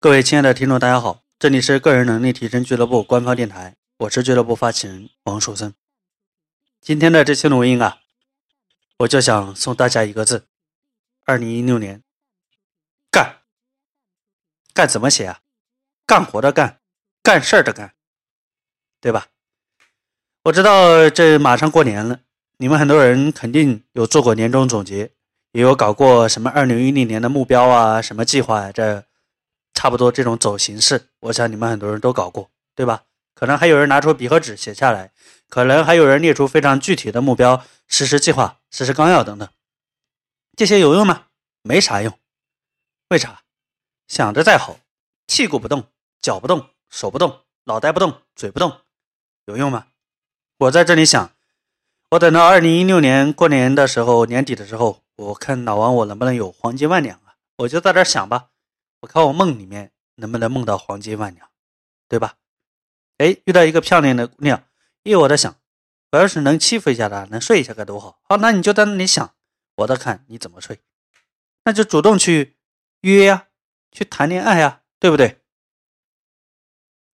各位亲爱的听众，大家好，这里是个人能力提升俱乐部官方电台，我是俱乐部发起人王树森。今天的这期录音啊，我就想送大家一个字：二零一六年，干。干怎么写啊？干活的干，干事儿的干，对吧？我知道这马上过年了，你们很多人肯定有做过年终总结，也有搞过什么二零一零年的目标啊，什么计划啊，这。差不多这种走形式，我想你们很多人都搞过，对吧？可能还有人拿出笔和纸写下来，可能还有人列出非常具体的目标、实施计划、实施纲要等等。这些有用吗？没啥用。为啥？想着再好，屁股不动、脚不动、手不动、脑袋不动、嘴不动，有用吗？我在这里想，我等到二零一六年过年的时候，年底的时候，我看老王我能不能有黄金万两啊？我就在这想吧。我看我梦里面能不能梦到黄金万两，对吧？哎，遇到一个漂亮的姑娘，咦，我在想，我要是能欺负一下她，能睡一下该多好。好，那你就在那里想，我在看你怎么睡，那就主动去约呀，去谈恋爱呀，对不对？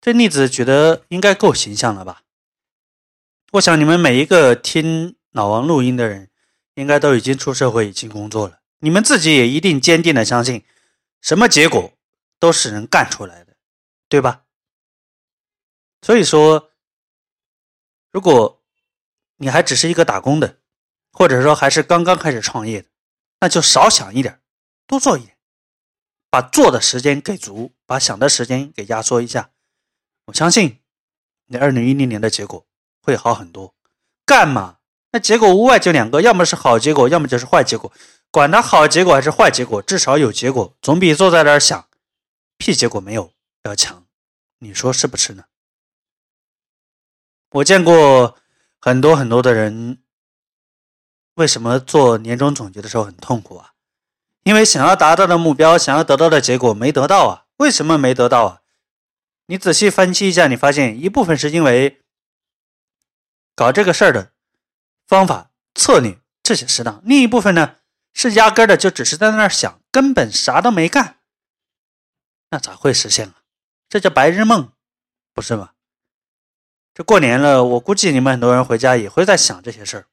这例子举得应该够形象了吧？我想你们每一个听老王录音的人，应该都已经出社会，已经工作了，你们自己也一定坚定的相信。什么结果都是人干出来的，对吧？所以说，如果你还只是一个打工的，或者说还是刚刚开始创业的，那就少想一点，多做一点，把做的时间给足，把想的时间给压缩一下。我相信你二零一零年的结果会好很多。干嘛？那结果无外就两个，要么是好结果，要么就是坏结果。管它好结果还是坏结果，至少有结果，总比坐在那儿想屁结果没有要强。你说是不是呢？我见过很多很多的人，为什么做年终总结的时候很痛苦啊？因为想要达到的目标，想要得到的结果没得到啊？为什么没得到啊？你仔细分析一下，你发现一部分是因为搞这个事儿的方法、策略这些适当，另一部分呢？是压根的就只是在那儿想，根本啥都没干，那咋会实现啊？这叫白日梦，不是吗？这过年了，我估计你们很多人回家也会在想这些事儿，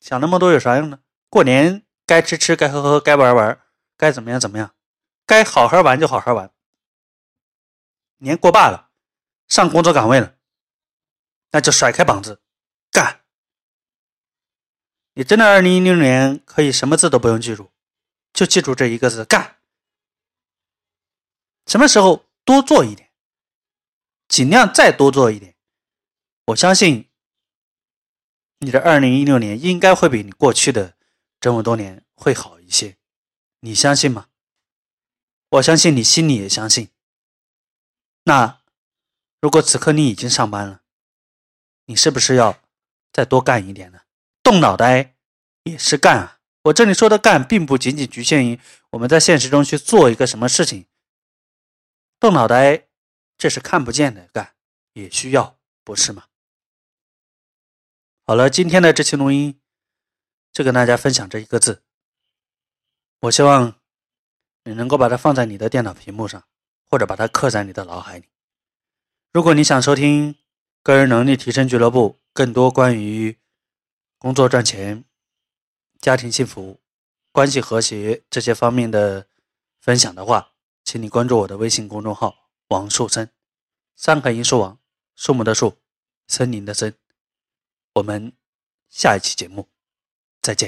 想那么多有啥用呢？过年该吃吃，该喝喝，该玩玩，该怎么样怎么样，该好好玩就好好玩。年过罢了，上工作岗位了，那就甩开膀子。你真的二零一六年可以什么字都不用记住，就记住这一个字干。什么时候多做一点，尽量再多做一点。我相信你的二零一六年应该会比你过去的这么多年会好一些。你相信吗？我相信你心里也相信。那如果此刻你已经上班了，你是不是要再多干一点呢？动脑袋也是干啊！我这里说的干，并不仅仅局限于我们在现实中去做一个什么事情。动脑袋，这是看不见的干，也需要，不是吗？好了，今天的这期录音就跟大家分享这一个字。我希望你能够把它放在你的电脑屏幕上，或者把它刻在你的脑海里。如果你想收听个人能力提升俱乐部更多关于工作赚钱、家庭幸福、关系和谐这些方面的分享的话，请你关注我的微信公众号“王树森”，三个音树王，树木的树，森林的森。我们下一期节目再见。